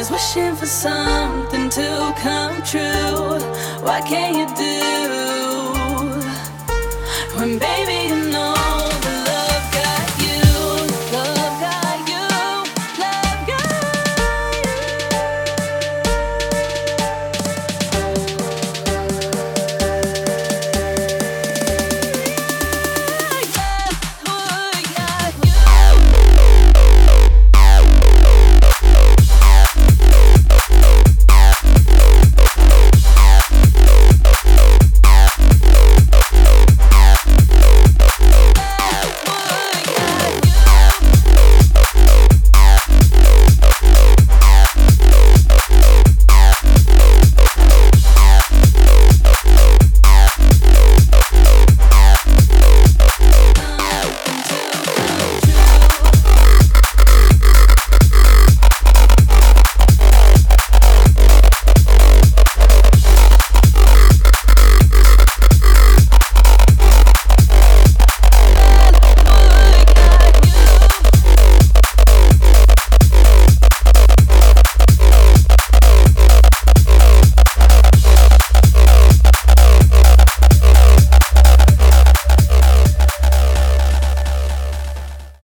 always wishing for something to come true. What can you do when baby?